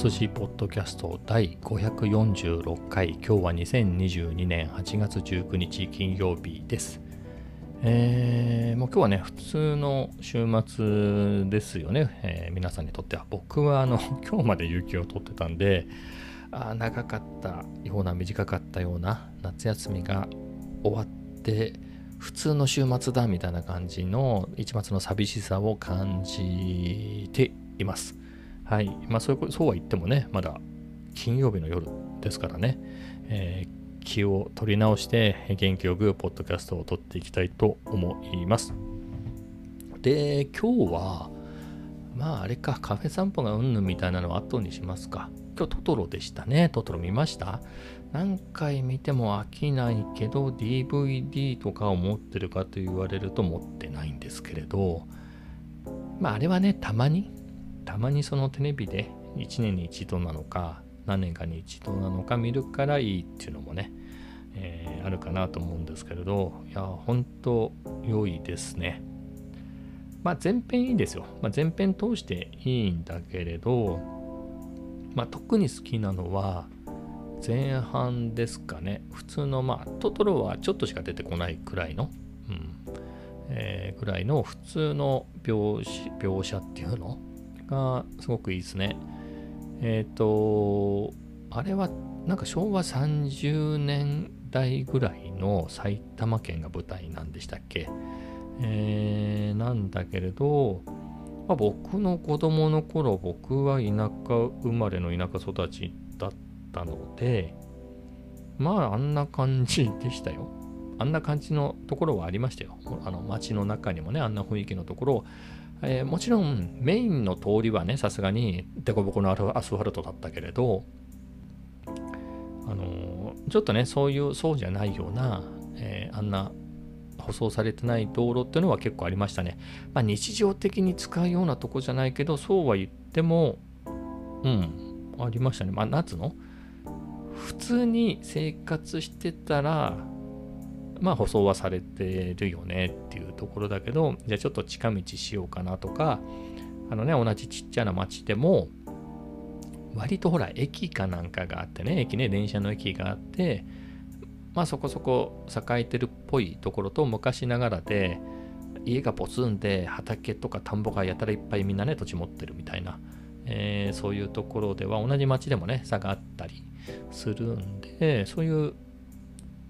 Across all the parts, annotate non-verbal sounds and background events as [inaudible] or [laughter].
寿司ポッドキャスト第546回。今日は2022年8月19日金曜日です。えー、もう今日はね普通の週末ですよね、えー、皆さんにとっては。僕はあの [laughs] 今日まで有給を取ってたんであ長かったような短かったような夏休みが終わって普通の週末だみたいな感じの一末の寂しさを感じています。はい。まあそうそうは言ってもね、まだ金曜日の夜ですからね、えー、気を取り直して元気よくポッドキャストを撮っていきたいと思います。で、今日は、まああれか、カフェ散歩がうんぬんみたいなのは後にしますか。今日トトロでしたね。トトロ見ました？何回見ても飽きないけど DVD とかを持ってるかと言われると持ってないんですけれどまああれはねたまにたまにそのテレビで1年に一度なのか何年かに一度なのか見るからいいっていうのもね、えー、あるかなと思うんですけれどいや本当良いですね。まあ前編いいですよ、まあ、前編通していいんだけれどまあ特に好きなのは前半ですかね。普通のまあトトロはちょっとしか出てこないくらいの、うんえー、ぐらいの普通の描描写っていうのがすごくいいですねえっ、ー、とあれはなんか昭和30年代ぐらいの埼玉県が舞台なんでしたっけ？えー、なんだけれど、まあ、僕の子供の頃僕は田舎生まれの田舎育ちだったので、まああんな感じでしたよ。あんな感じのところはありましたよ。あの街の中にもね、あんな雰囲気のところ、えー、もちろんメインの通りはね、さすがにデコボコのアスファルトだったけれど、あのー、ちょっとね、そういう、そうじゃないような、えー、あんな舗装されてない道路っていうのは結構ありましたね。まあ日常的に使うようなとこじゃないけど、そうは言っても、うん、ありましたね。まあ夏の？普通に生活してたら、まあ舗装はされてるよねっていうところだけど、じゃあちょっと近道しようかなとか、あのね、同じちっちゃな町でも、割とほら、駅かなんかがあってね、駅ね、電車の駅があって、まあそこそこ栄えてるっぽいところと昔ながらで、家がポツンで畑とか田んぼがやたらいっぱいみんなね、土地持ってるみたいな、えー、そういうところでは同じ町でもね、差があったり、するんでそういう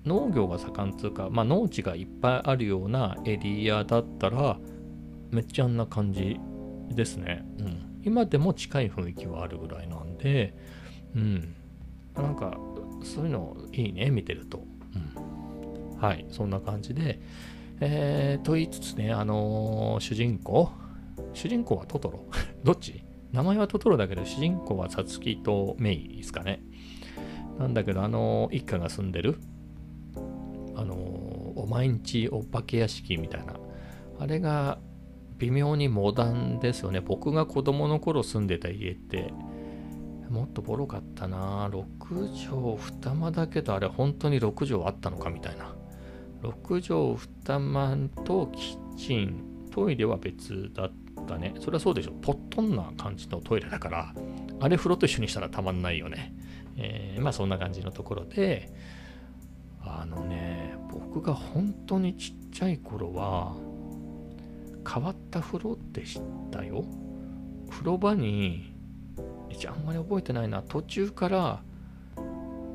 農業が盛んつうか、まあ、農地がいっぱいあるようなエリアだったらめっちゃあんな感じですね、うん、今でも近い雰囲気はあるぐらいなんでうん。なんかそういうのいいね見てると、うん、はいそんな感じで。えー、と言いつつねあのー、主人公。主人公はトトロ。[laughs] どっち？名前はトトロだけど主人公はサツキとメイですかね。なんだけど、あの一家が住んでる、あのお前んちお化け屋敷みたいな、あれが微妙にモダンですよね。僕が子供の頃住んでた家って、もっとボロかったな。6畳二間だけど、あれ本当に6畳あったのかみたいな。6畳二間とキッチン、トイレは別だったね。それはそうでしょ。ポットンな感じのトイレだから、あれ風呂と一緒にしたらたまんないよね。えー、まあそんな感じのところであのね僕が本当にちっちゃい頃は変わった風呂でしたよ風呂場にあんまり覚えてないな途中から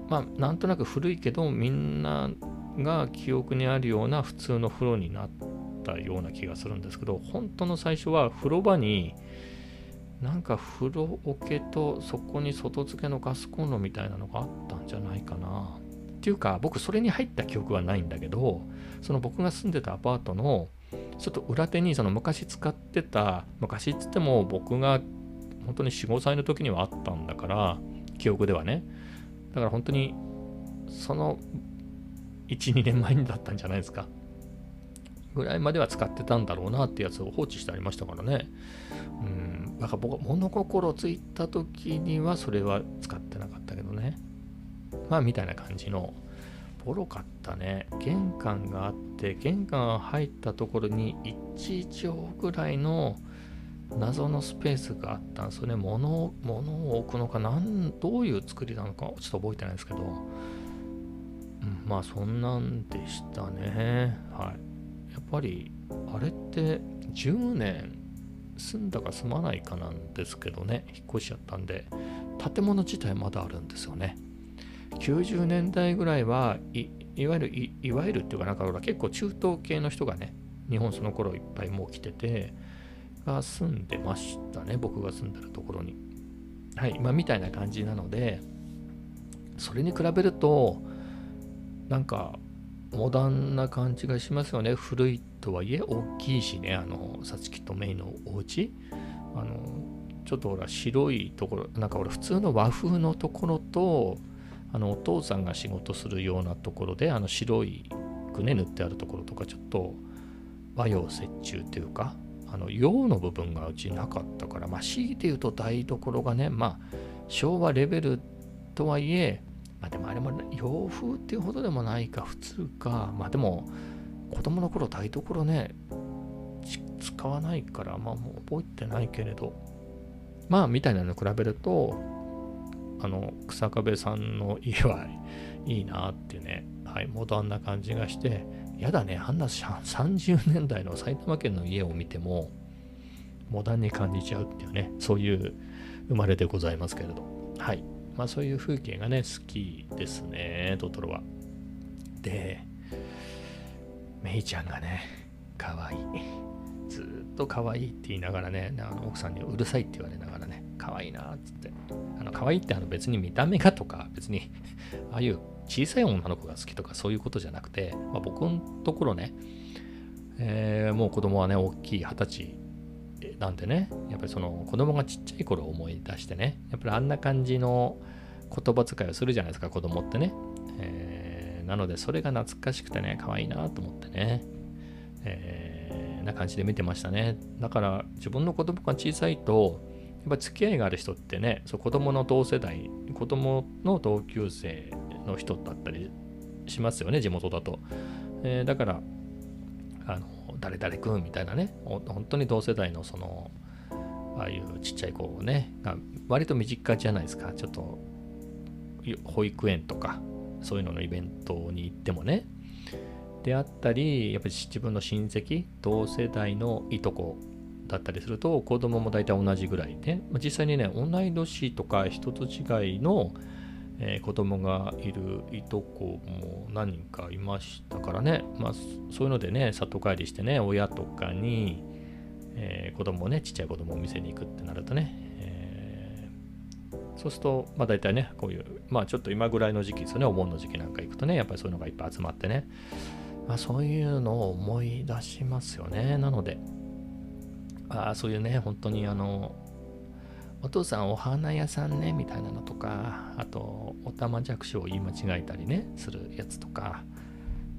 まあなんとなく古いけどみんなが記憶にあるような普通の風呂になったような気がするんですけど本当の最初は風呂場になんか風呂桶とそこに外付けのガスコンロみたいなのがあったんじゃないかな。ていうか僕それに入った記憶はないんだけどその僕が住んでたアパートのちょっと裏手にその昔使ってた昔っつっても僕が本当に45歳の時にはあったんだから記憶ではねだから本当にその12年前だったんじゃないですかぐらいまでは使ってたんだろうなってやつを放置してありましたからね。うん。だから僕、物心ついた時にはそれは使ってなかった。まあ、みたいな感じの、ボロかったね。玄関があって、玄関入ったところに1畳ぐらいの、謎のスペースがあったんですよね。物物を置くのかなんどういう作りなのかちょっと覚えてないですけど、うん、まあそんなんでしたね。はい。やっぱりあれって10年住んだか住まないかなんですけどね、引っ越しちゃったんで、建物自体まだあるんですよね。90年代ぐらいはいいわゆるいわゆるっていうかなんか結構中東系の人がね日本その頃いっぱいもう来ててが住んでましたね僕が住んでるところに。はいまあみたいな感じなのでそれに比べるとなんかモダンな感じがしますよね。古いとはいえ大きいしねあのさつきとメイのお家。あのちょっとほら白いところなんか俺普通の和風のところとあのお父さんが仕事するようなところであの白いくね塗ってあるところとかちょっと和洋折衷というかあの洋の部分がうちなかったからまあ強いて言うと台所がねまあ昭和レベルとはいえまあでもあれも洋風っていうほどでもないか普通か。まあでも子供の頃台所ね使わないからまあもう覚えてないけれど。まあみたいなのに比べるとあの草壁さんの家はいいなってね、はい、モダンな感じがして、やだね、あんな30年代の埼玉県の家を見ても、モダンに感じちゃうっていうね、そういう生まれでございますけれど、はい。まあそういう風景がね、好きですね、トトロは。で、メイちゃんがね、可愛いずっと可愛いって言いながらね、あの奥さんにうるさいって言われながらね、可愛いなっつって、あの可愛いってあの別に見た目がとか、別に [laughs] ああいう小さい女の子が好きとかそういうことじゃなくて、まあ、僕のところね、えー、もう子供はね、大きい二十歳なんでね、やっぱりその子供がちっちゃい頃を思い出してね、やっぱりあんな感じの言葉遣いをするじゃないですか、子供ってね。えー、なので、それが懐かしくてね、可愛いなと思ってね、えー、な感じで見てましたね。だから、自分の子供が小さいと、っぱ付き合いがある人ってね、そう子供の同世代、子供の同級生の人だったりしますよね、地元だと。えー、だから、あの、誰々君みたいなね、本当に同世代のその、ああいうちっちゃい子をね、割と身近じゃないですか。ちょっと、保育園とか、そういうののイベントに行ってもね、であったり、やっぱり自分の親戚、同世代のいとこだったりすると子供も大体同じぐらいで、実際にね同い年とか一つ違いの、えー、子供がいるいとこも何人かいましたからね、まあ、そういうのでね里帰りしてね親とかに、えー、子供ねちっちゃい子供を見せに行くってなるとね、えー、そうすると、まあ大体ね、こういう、まあちょっと今ぐらいの時期ですよね、お盆の時期なんか行くとね、やっぱりそういうのがいっぱい集まってね、まあそういうのを思い出しますよね。なので、あそういうね、本当にあの、お父さんお花屋さんね、みたいなのとか、あと、おたまじゃくしを言い間違えたりね、するやつとか、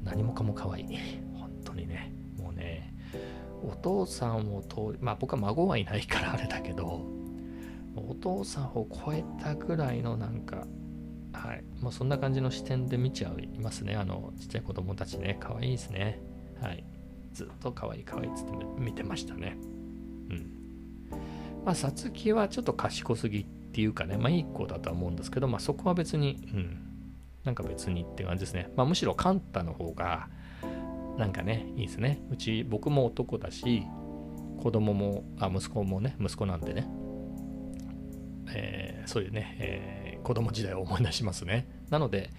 何もかも可愛い。本当にね、もうね、お父さんを通り、まあ僕は孫はいないから [laughs] あれだけど、お父さんを超えたぐらいのなんか、はい、もうそんな感じの視点で見ちゃいますね。あの、ちっちゃい子供たちね、可愛いですね。はい。ずっと可愛い可愛いっつって見てましたね。まあ、さつきはちょっと賢すぎっていうかね、まあいい子だとは思うんですけど、まあそこは別に、うん。なんか別にって感じですね。まあむしろカンタの方が、なんかね、いいですね。うち、僕も男だし、子供も、あ、息子もね、息子なんでね、えー、そういうね、えー、子供時代を思い出しますね。なので、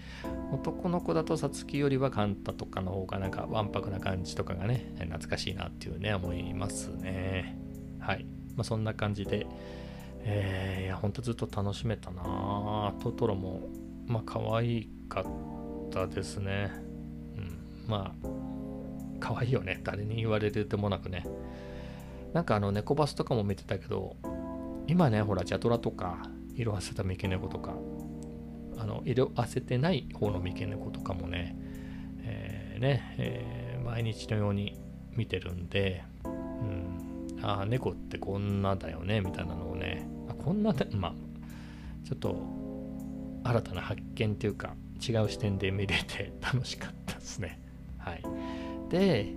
男の子だとさつきよりはカンタとかの方がなんかわんぱくな感じとかがね、懐かしいなっていうね、思いますね。はい。まあ、そんな感じで、えー、いや、ほんとずっと楽しめたなトトロも、まあ、可愛かったですね。うん。まあ、可愛いよね。誰に言われるでもなくね。なんかあの、猫バスとかも見てたけど、今ね、ほら、ジャトラとか、色あせた三毛猫とか、あの、色あせてない方の三毛猫とかもね、えー、ね、えー、毎日のように見てるんで、うん、あ、猫ってこんなだよね、みたいなのをね、あこんなだ、まあ、ちょっと、新たな発見っていうか、違う視点で見れて [laughs] 楽しかったですね。はい。で、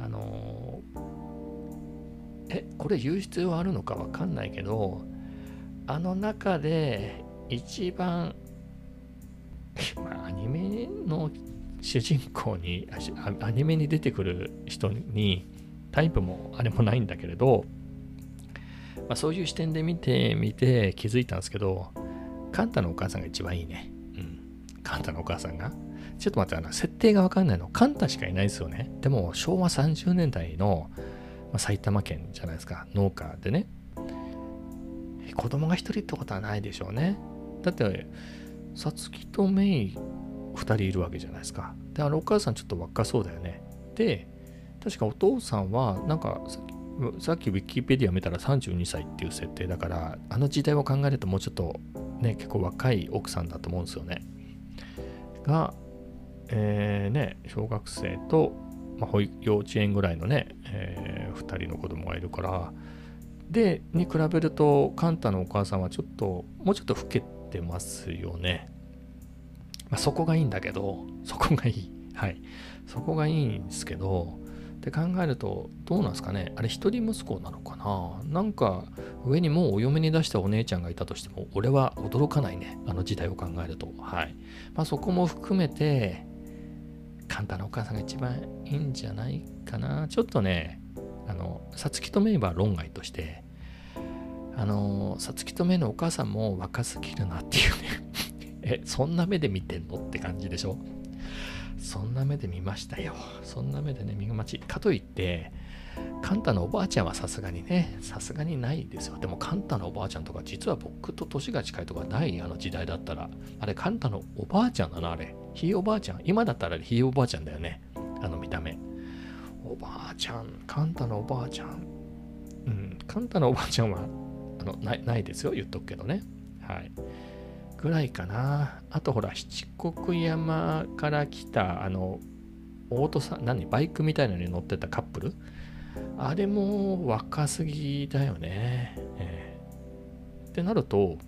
あのーえこれ言う必要あるのかわかんないけどあの中で一番 [laughs] ま、アニメの主人公にアニメに出てくる人にタイプもあれもないんだけれど、まあ、そういう視点で見てみて気づいたんですけどカンタのお母さんが一番いいね。うん。カンタのお母さんが。ちょっと待って、あの、設定がわかんないの。カンタしかいないですよね。でも、昭和30年代の、まあ、埼玉県じゃないですか。農家でね。子供が一人ってことはないでしょうね。だって、さつきとメイ2人いるわけじゃないですか。で、あのお母さんちょっと若そうだよね。で、確かお父さんは、なんかさっき、ウィキペディア見たら32歳っていう設定だから、あの時代を考えるともうちょっとね、結構若い奥さんだと思うんですよね。が、えー、ね、小学生と、まあ、保幼稚園ぐらいのね、えー、2人の子供がいるから、で、に比べると、カンタのお母さんはちょっと、もうちょっと老けてますよね。まあ、そこがいいんだけど、そこがいい。はい。そこがいいんですけど、って考えると、どうなんすかね？あれ一人息子なのかな？なんか上にもうお嫁に出したお姉ちゃんがいたとしても、俺は驚かないね。あの時代を考えると。はい。まあそこも含めて、簡単なお母さんが一番いいんじゃないかな。ちょっとね、あの、さつきとめいば論外として、あの、さつきとめのお母さんも若すぎるなっていうね [laughs] え、そんな目で見てんの？って感じでしょ？そんな目で見ましたよ。そんな目でね、見がち。かといって、カンタのおばあちゃんはさすがにね、さすがにないですよ。でもカンタのおばあちゃんとか、実は僕と年が近いとかないあの時代だったら、あれカンタのおばあちゃんだな、あれ。ひいおばあちゃん？今だったらひいおばあちゃんだよね。あの見た目。おばあちゃん、カンタのおばあちゃん。うん、カンタのおばあちゃんはあのなないですよ、言っとくけどね。はい。ぐらいかな。あとほら、七国山から来た、あの、オートさん、何、バイクみたいなのに乗ってたカップル？あれも若すぎだよね。えー、ってなると、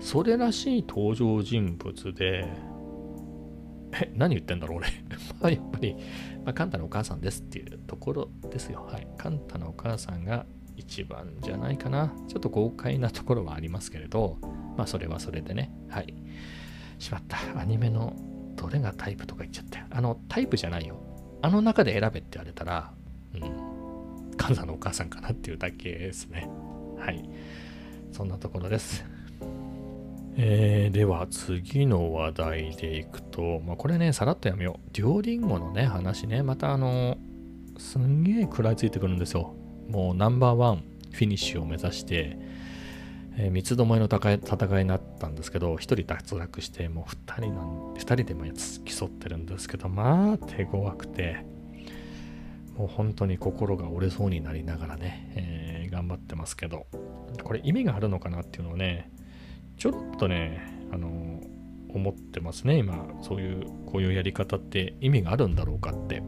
それらしい登場人物で、え、何言ってんだろう俺。[laughs] まあやっぱり、まあ、カンタのお母さんですっていうところですよ。はい。カンタのお母さんが一番じゃないかな。ちょっと豪快なところはありますけれど、まあそれはそれでね。はい。しまった。アニメのどれがタイプとか言っちゃったよ。あの、タイプじゃないよ。あの中で選べって言われたら、うん、カンザのお母さんかなっていうだけですね。はい。そんなところです。[laughs] えー、では次の話題でいくと、まあ、これね、さらっとやめよう。デュオリンゴのね、話ね、またあの、すんげえ食らいついてくるんですよ。もうナンバーワンフィニッシュを目指して、えー、三つどもえの戦い戦いになったんですけど、1人脱落して、もう2人なん2人でも競ってるんですけど、まあ手強くて、もう本当に心が折れそうになりながらね、えー、頑張ってますけど、これ意味があるのかなっていうのをね、ちょっとね、あの思ってますね、今。そういう、こういうやり方って意味があるんだろうかって。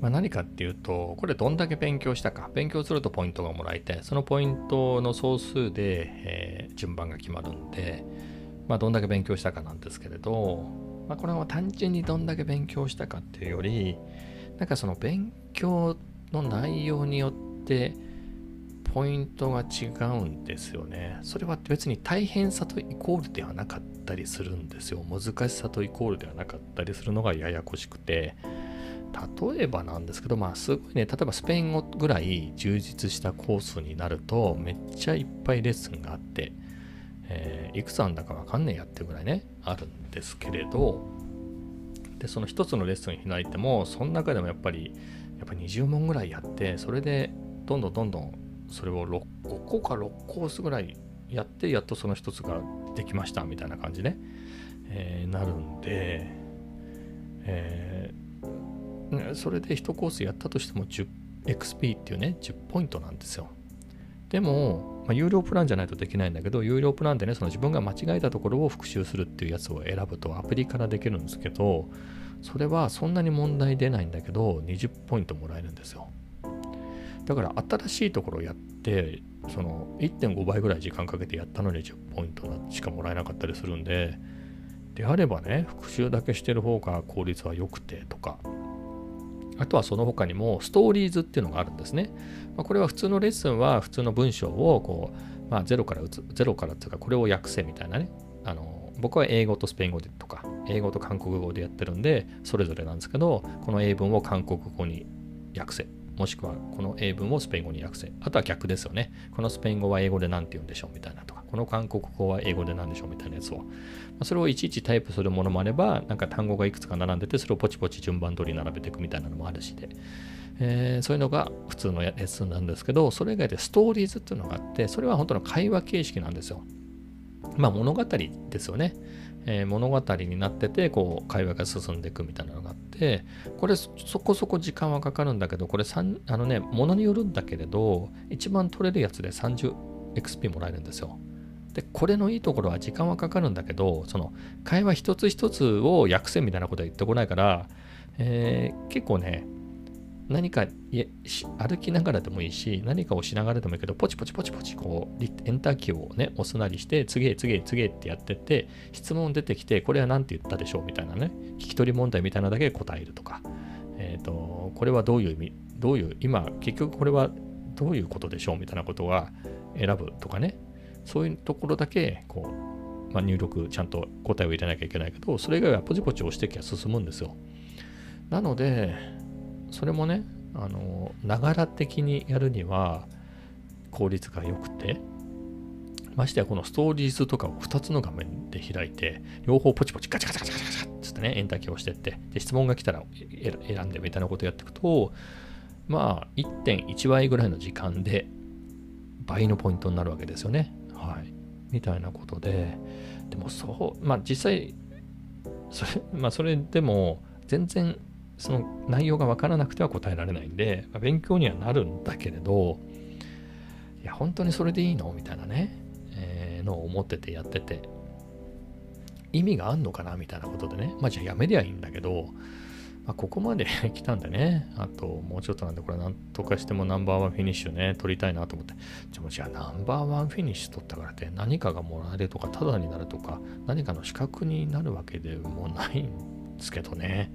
まあ、何かっていうと、これどんだけ勉強したか。勉強するとポイントがもらえて、そのポイントの総数で、えー、順番が決まるんで、まあ、どんだけ勉強したかなんですけれど、まあ、これは単純にどんだけ勉強したかっていうより、なんかその勉強の内容によってポイントが違うんですよね。それは別に大変さとイコールではなかったりするんですよ。難しさとイコールではなかったりするのがややこしくて、例えばなんですけど、まあすごいね、例えばスペイン語ぐらい充実したコースになると、めっちゃいっぱいレッスンがあって、えー、いくつあんだかわかんねえやっていうぐらいね、あるんですけれど、で、その一つのレッスン開いても、その中でもやっぱり、やっぱ20問ぐらいやって、それでどんどんどんどんそれを 6, 5個か6コースぐらいやって、やっとその一つができましたみたいな感じね、えー、なるんで、えーそれで1コースやったとしても 10XP っていうね、10ポイントなんですよ。でも、まあ、有料プランじゃないとできないんだけど、有料プランでね、その自分が間違えたところを復習するっていうやつを選ぶとアプリからできるんですけど、それはそんなに問題出ないんだけど、20ポイントもらえるんですよ。だから新しいところをやって、その1.5倍ぐらい時間かけてやったのに10ポイントしかもらえなかったりするんで、であればね、復習だけしてる方が効率は良くてとか、あとはその他にもストーリーズっていうのがあるんですね。まあ、これは普通のレッスンは普通の文章をこう、まあ、ゼロから打つ、ゼロからっていうかこれを訳せみたいなね。あの僕は英語とスペイン語でとか、英語と韓国語でやってるんで、それぞれなんですけど、この英文を韓国語に訳せ。もしくはこの英文をスペイン語に訳せ。あとは逆ですよね。このスペイン語は英語で何て言うんでしょうみたいなとか、この韓国語は英語で何でしょうみたいなやつを。それをいちいちタイプするものもあれば、なんか単語がいくつか並んでて、それをポチポチ順番通り並べていくみたいなのもあるしで。えー、そういうのが普通のレッスンなんですけど、それ以外でストーリーズっていうのがあって、それは本当の会話形式なんですよ。まあ物語ですよね。えー、物語になってて、こう会話が進んでいくみたいなのがあって、これそこそこ時間はかかるんだけど、これ3あのね、ものによるんだけれど、一番取れるやつで 30XP もらえるんですよ。で、これのいいところは時間はかかるんだけど、その会話一つ一つを訳せみたいなことは言ってこないから、えー、結構ね、何か歩きながらでもいいし、何かをしながらでもいいけど、ポチポチポチポチ、こう、エンターキーをね、押すなりして、次へ次へ次へってやってって、質問出てきて、これは何て言ったでしょうみたいなね、聞き取り問題みたいなだけ答えるとか、えっ、ー、と、これはどういう意味、どういう、今、結局これはどういうことでしょうみたいなことは選ぶとかね、そういうところだけ、こう、まあ、入力、ちゃんと答えを入れなきゃいけないけど、それ以外はポチポチ押していけば進むんですよ。なので、それもね、あの、ながら的にやるには効率が良くて、ましてやこのストーリーズとかを2つの画面で開いて、両方ポチポチガチャガチャガチャガチャってね、エンターキーを押してって、で、質問が来たら選んでみたいなことをやっていくと、まあ、1.1倍ぐらいの時間で倍のポイントになるわけですよね。はい。みたいなことで、でもそう、まあ実際、それ、[laughs] まあそれでも全然その内容が分からなくては答えられないんで、まあ、勉強にはなるんだけれど、いや、本当にそれでいいの？みたいなね、えー、のを思っててやってて、意味があんのかな？みたいなことでね、まあじゃあやめりゃいいんだけど、あ、ここまで [laughs] 来たんでね、あともうちょっとなんで、これなんとかしてもナンバーワンフィニッシュね、取りたいなと思って、じゃあじゃあナンバーワンフィニッシュ取ったからって何かがもらえるとか、タダになるとか、何かの資格になるわけでもないんですけどね。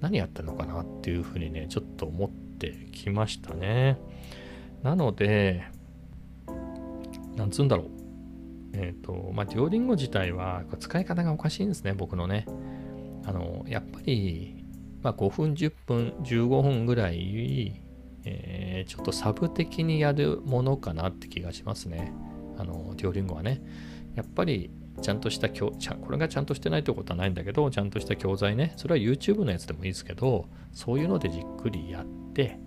何やってんのかなっていうふうにね、ちょっと思ってきましたね。なので、なんつうんだろう。えっ、ー、と、まあ、デュオリンゴ自体は使い方がおかしいんですね、僕のね。あの、やっぱり、まあ、5分、10分、15分ぐらい、えー、ちょっとサブ的にやるものかなって気がしますね。あの、デュオリンゴはね。やっぱり、ちゃんとした教、これがちゃんとしてないってことはないんだけど、ちゃんとした教材ね、それは YouTube のやつでもいいですけど、そういうのでじっくりやって、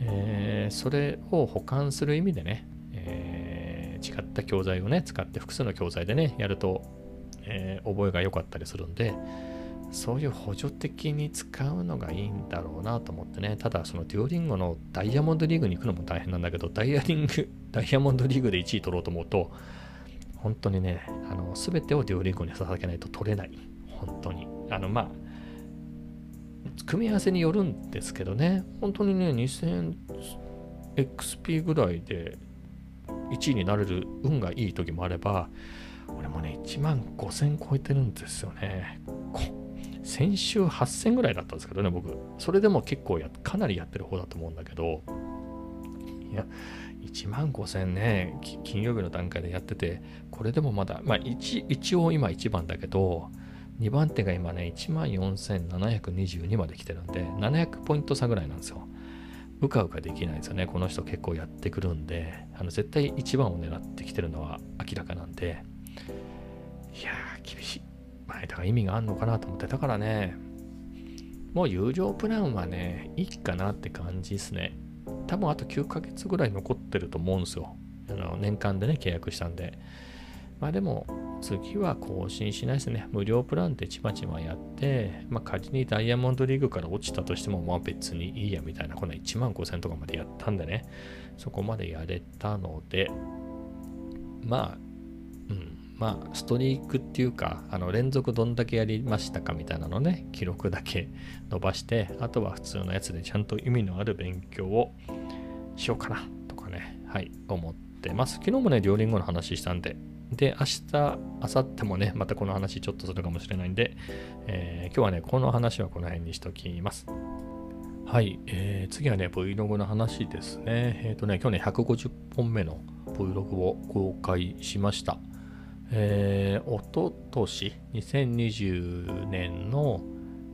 えー、それを保管する意味でね、えー、違った教材をね、使って複数の教材でね、やると、えー、覚えが良かったりするんで、そういう補助的に使うのがいいんだろうなと思ってね。ただ、そのデュオリンゴのダイヤモンドリーグに行くのも大変なんだけど、ダイヤリング、[laughs] ダイヤモンドリーグで1位取ろうと思うと、本当にね、あの、すべてをデュオリンゴに捧げないと取れない。本当に。あの、まあ、組み合わせによるんですけどね、本当にね、2000XP ぐらいで1位になれる運がいい時もあれば、俺もね、1万5000超えてるんですよね。先週8000ぐらいだったんですけどね、僕。それでも結構や、かなりやってる方だと思うんだけど、いや、1万5000ね、金曜日の段階でやってて、これでもまだ、まあ一応今1番だけど、2番手が今ね、1万4722まで来てるんで、700ポイント差ぐらいなんですよ。うかうかできないですよね。この人結構やってくるんで、あの絶対1番を狙ってきてるのは明らかなんで、いやー、い。だから意味があんのかなと思って、だからね、もう有料プランはね、いいかなって感じですね。多分あと9ヶ月ぐらい残ってると思うんですよ。あの年間でね、契約したんで。まあでも、次は更新しないですね。無料プランでちまちまやって、まあ仮にダイヤモンドリーグから落ちたとしても、まあ別にいいやみたいな、こんな1万5000とかまでやったんでね、そこまでやれたので、まあ、うん、まあ、ストリークっていうか、あの連続どんだけやりましたかみたいなのね、記録だけ伸ばして、あとは普通のやつでちゃんと意味のある勉強をしようかなとかね、はい、思ってます。昨日もね、両リンゴの話したんで、で、明日、明後日もね、またこの話ちょっとするかもしれないんで、えー、今日はね、この話はこの辺にしときます。はい、えー、次はね、Vlog の話ですね。えっ、ー、とね、去年150本目の Vlog を公開しました。おととし、2020年の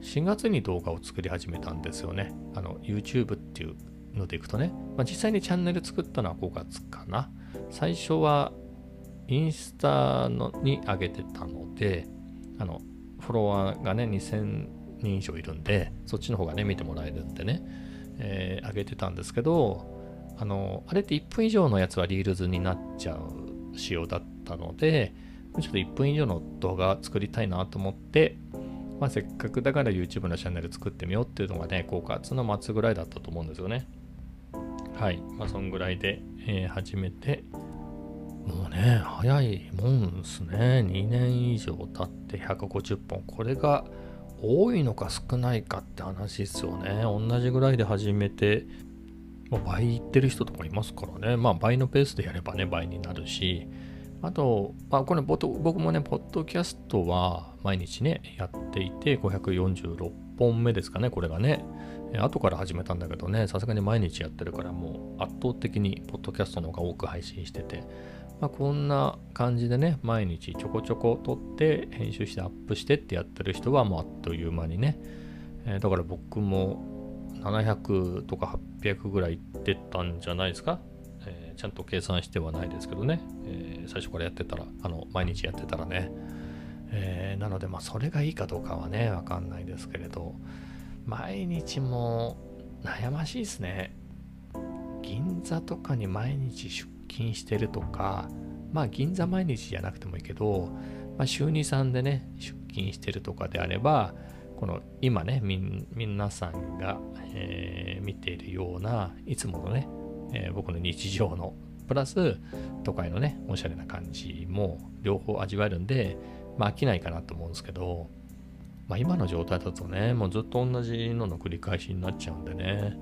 4月に動画を作り始めたんですよね。あの、YouTube っていうのでいくとね、まあ、実際にチャンネル作ったのは5月かな。最初はインスタのに上げてたので、あの、フォロワーがね、2000人以上いるんで、そっちの方がね、見てもらえるんでね、えー、上げてたんですけど、あの、あれって1分以上のやつはリールズになっちゃう仕様だったので、ちょっと1分以上の動画作りたいなと思って、まあ、せっかくだから YouTube のチャンネル作ってみようっていうのがね、5月の末ぐらいだったと思うんですよね。はい。まあ、そんぐらいで、えー、始めて、もうね、早いもんですね。2年以上経って150本。これが、多いのか少ないかって話ですよね。同じぐらいで始めて、まあ、倍いってる人とかいますからね。まあ倍のペースでやればね、倍になるし、あと、まあ、これ僕もね、ポッドキャストは毎日ね、やっていて、546本目ですかね、これがね。後から始めたんだけどね、さすがに毎日やってるから、もう圧倒的にポッドキャストの方が多く配信してて、まあ、こんな感じでね、毎日ちょこちょこ撮って編集してアップしてってやってる人はもうあっという間にね、えー、だから僕も700とか800ぐらいいってたんじゃないですか、ちゃんと計算してはないですけどね、えー、最初からやってたら、あの、毎日やってたらね、えなのでまあそれがいいかどうかはね、わかんないですけれど、毎日も悩ましいですね。銀座とかに毎日出勤してるとか、まあ銀座毎日じゃなくてもいいけど、まあ、週2、3でね、出勤してるとかであれば、この今ね、み皆さんが、えー、見ているようないつものね、えー、僕の日常のプラス都会のね、おしゃれな感じも両方味わえるんで、まあ飽きないかなと思うんですけど、まあ今の状態だとね、もうずっと同じのの繰り返しになっちゃうんでね、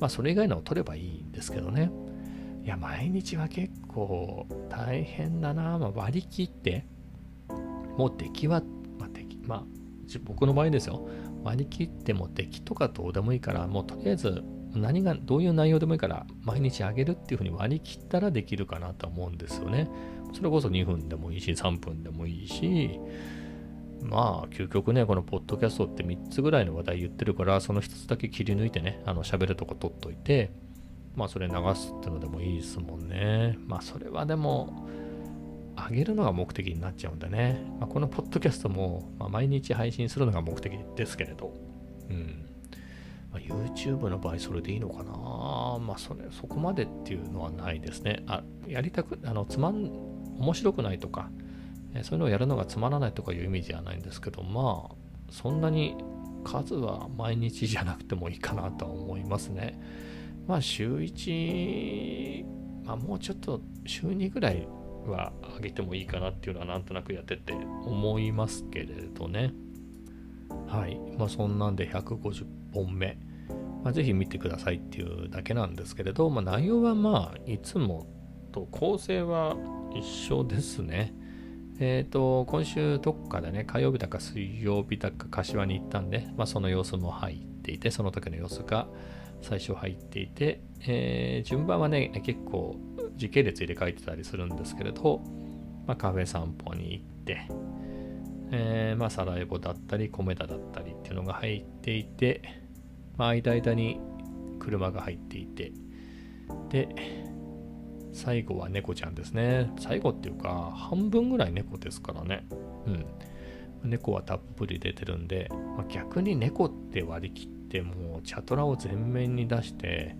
まあそれ以外のを取ればいいんですけどね。いや、毎日は結構大変だな。まあ、割り切って、もう敵は、まあ、敵、まあ、僕の場合ですよ。割り切っても敵とかどうでもいいから、もうとりあえず何が、どういう内容でもいいから、毎日あげるっていうふうに割り切ったらできるかなと思うんですよね。それこそ2分でもいいし、3分でもいいし、まあ、究極ね、このポッドキャストって3つぐらいの話題言ってるから、その1つだけ切り抜いてね、あの、喋るとこ取っといて、まあそれ流すってのでもいいですもんね。まあそれはでも、上げるのが目的になっちゃうんでね。まあ、このポッドキャストも、まあ、毎日配信するのが目的ですけれど、うん。まあ、YouTube の場合それでいいのかな？まあそれ、そこまでっていうのはないですね。あ、やりたく、あの、つまん、面白くないとか、えそういうのをやるのがつまらないとかいう意味じゃないんですけど、まあ、そんなに数は毎日じゃなくてもいいかなとは思いますね。まあ週1、まあもうちょっと週2ぐらいは上げてもいいかなっていうのはなんとなくやってて思いますけれどね。はい。まあそんなんで150本目。まあ、ぜひ見てくださいっていうだけなんですけれど、まあ、内容はまあいつもと構成は一緒ですね。えっ、ー、と、今週どっかでね、火曜日だか水曜日だか柏に行ったんで、まあその様子も入っていて、その時の様子が最初入っていて、えー、順番はね、結構時系列入れ替えてたりするんですけれど、まあ、カフェ散歩に行って、えー、まあ、サラエボだったり、米田だったりっていうのが入っていて、まあ、間に車が入っていて、で、最後は猫ちゃんですね。最後っていうか、半分ぐらい猫ですからね。うん。猫はたっぷり出てるんで、まあ、逆に猫って割り切ってもうチャトラを前面に出して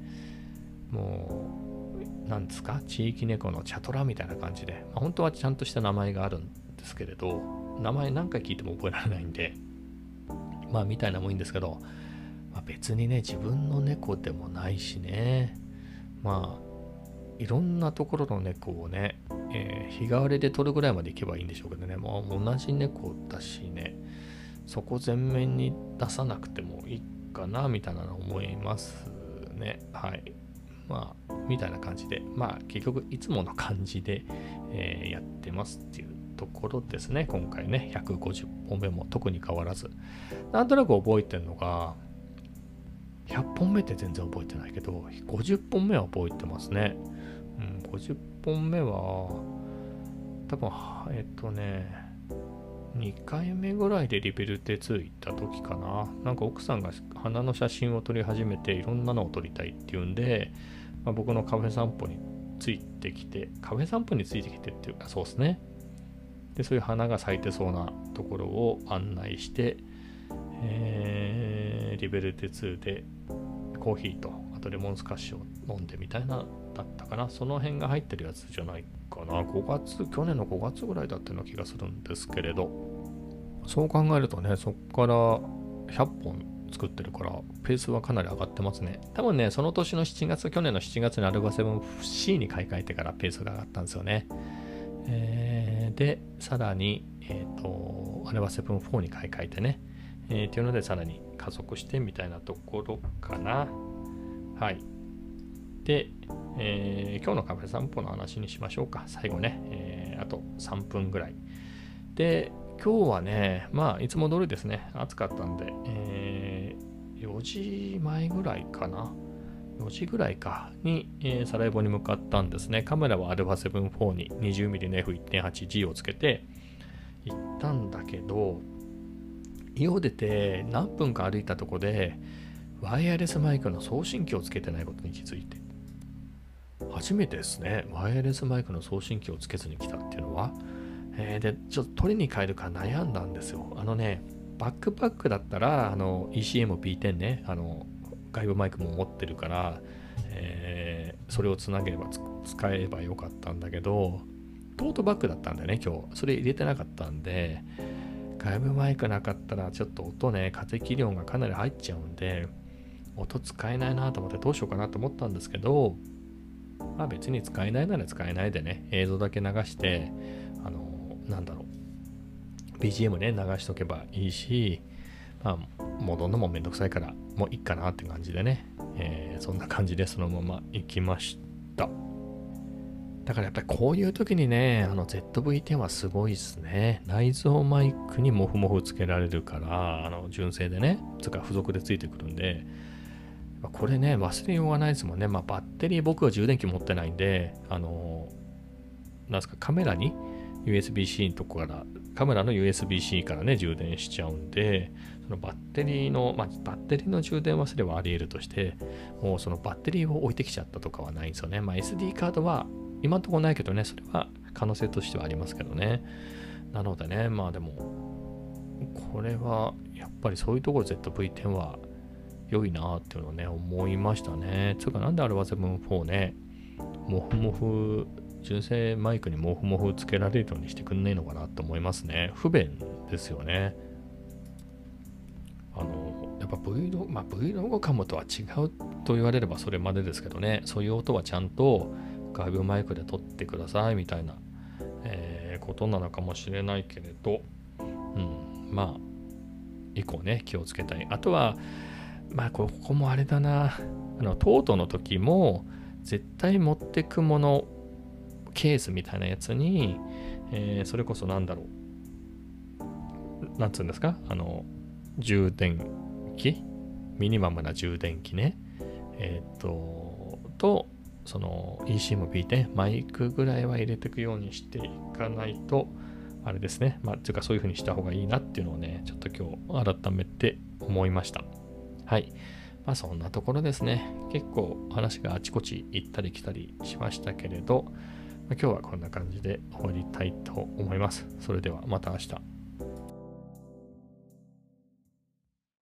もうなんですか？地域猫のチャトラみたいな感じで、まあ、本当はちゃんとした名前があるんですけれど名前何回聞いても覚えられないんでまあみたいなもいいんですけど、まあ、別にね自分の猫でもないしねまあいろんなところの猫をねえー、日替わりで撮るぐらいまで行けばいいんでしょうけどね、もう同じ猫だしね、そこ全面に出さなくてもいいかな、みたいなの思いますね。はい。まあ、みたいな感じで、まあ、結局、いつもの感じで、えー、やってますっていうところですね。今回ね、150本目も特に変わらず。なんとなく覚えてるのが、100本目って全然覚えてないけど、50本目は覚えてますね。うん、50本目は、多分、えっとね、2回目ぐらいでリベルテ2行った時かな。なんか奥さんが花の写真を撮り始めて、いろんなのを撮りたいっていうんで、まあ、僕のカフェ散歩についてきて、カフェ散歩についてきてっていうか、そうですね。で、そういう花が咲いてそうなところを案内して、えー、リベルテ2でコーヒーと、あとレモンスカッシュを飲んでみたいな、だったかな。その辺が入ってるやつじゃないかな。5月、去年の5月ぐらいだったような気がするんですけれど、そう考えるとね、そっから100本作ってるから、ペースはかなり上がってますね。多分ね、その年の7月、去年の7月にアルバ 7C に買い替えてからペースが上がったんですよね。えー、で、さらに、えっ、ー、と、アルバ7-4に買い替えてね、えー、っていうので、さらに加速してみたいなところかな。はい。で、えー、今日のカフェ散歩の話にしましょうか。最後ね、えー、あと3分ぐらい。で、今日はね、まあ、いつも通りですね、暑かったんで、えー、4時前ぐらいかな。4時ぐらいかに、えー、サラエボに向かったんですね。カメラは α7-4 に 20mm の F1.8G をつけて行ったんだけど、家を出て何分か歩いたとこで、ワイヤレスマイクの送信機をつけてないことに気づいて。初めてですね、ワイヤレスマイクの送信機をつけずに来たっていうのは、えー、で、ちょっと取りに帰るか悩んだんですよ。あのね、バックパックだったら、あの、ECM-P10 ね、あの、外部マイクも持ってるから、えー、それをつなげれば使えばよかったんだけど、トートバッグだったんだよね、今日。それ入れてなかったんで、外部マイクなかったら、ちょっと音ね、風切量がかなり入っちゃうんで、音使えないなと思ってどうしようかなと思ったんですけど、まあ別に使えないなら使えないでね、映像だけ流して、あの、なんだろう、BGM ね、流しとけばいいし、まあ、戻るのもめんどくさいから、もういいかなって感じでね、えー、そんな感じでそのまま行きました。だからやっぱりこういう時にね、あの ZV-10 はすごいですね。内蔵マイクにモフモフつけられるから、あの純正でね、つか付属でついてくるんで、これね、忘れようがないですもんね。まあ、バッテリー、僕は充電器持ってないんで、あの、なんですか、カメラに USB-C のとこから、カメラの USB-C からね、充電しちゃうんで、バッテリーの、まあ、バッテリーの充電忘れはあり得るとして、もうそのバッテリーを置いてきちゃったとかはないんですよね。まあ、SD カードは今んとこないけどね、それは可能性としてはありますけどね。なのでね、まあでも、これはやっぱりそういうところ ZV-10 は良いなっていうのをね、思いましたね。つうか、なんでアルバ7-4ね、モフモフ、純正マイクにモフモフつけられるようにしてくんねえのかなと思いますね。不便ですよね。やっぱ Vlog、まあ Vlog かもとは違うと言われればそれまでですけどね、そういう音はちゃんと外部マイクで撮ってくださいみたいな、えー、ことなのかもしれないけれど、うん、まあ、以降ね、気をつけたい。あとは、まあここもあれだな。あのトートの時も絶対持ってくものケースみたいなやつに、えー、それこそなんだろう。なんつうんですか？あの充電。器ミニマムな充電器ねえっ、ととその eCMP マイクぐらいは入れていくようにしていかないとあれですねまあていうかそういう風にした方がいいなっていうのをねちょっと今日改めて思いましたはい。まあそんなところですね。結構話があちこち行ったり来たりしましたけれど、今日はこんな感じで終わりたいと思います。それではまた明日。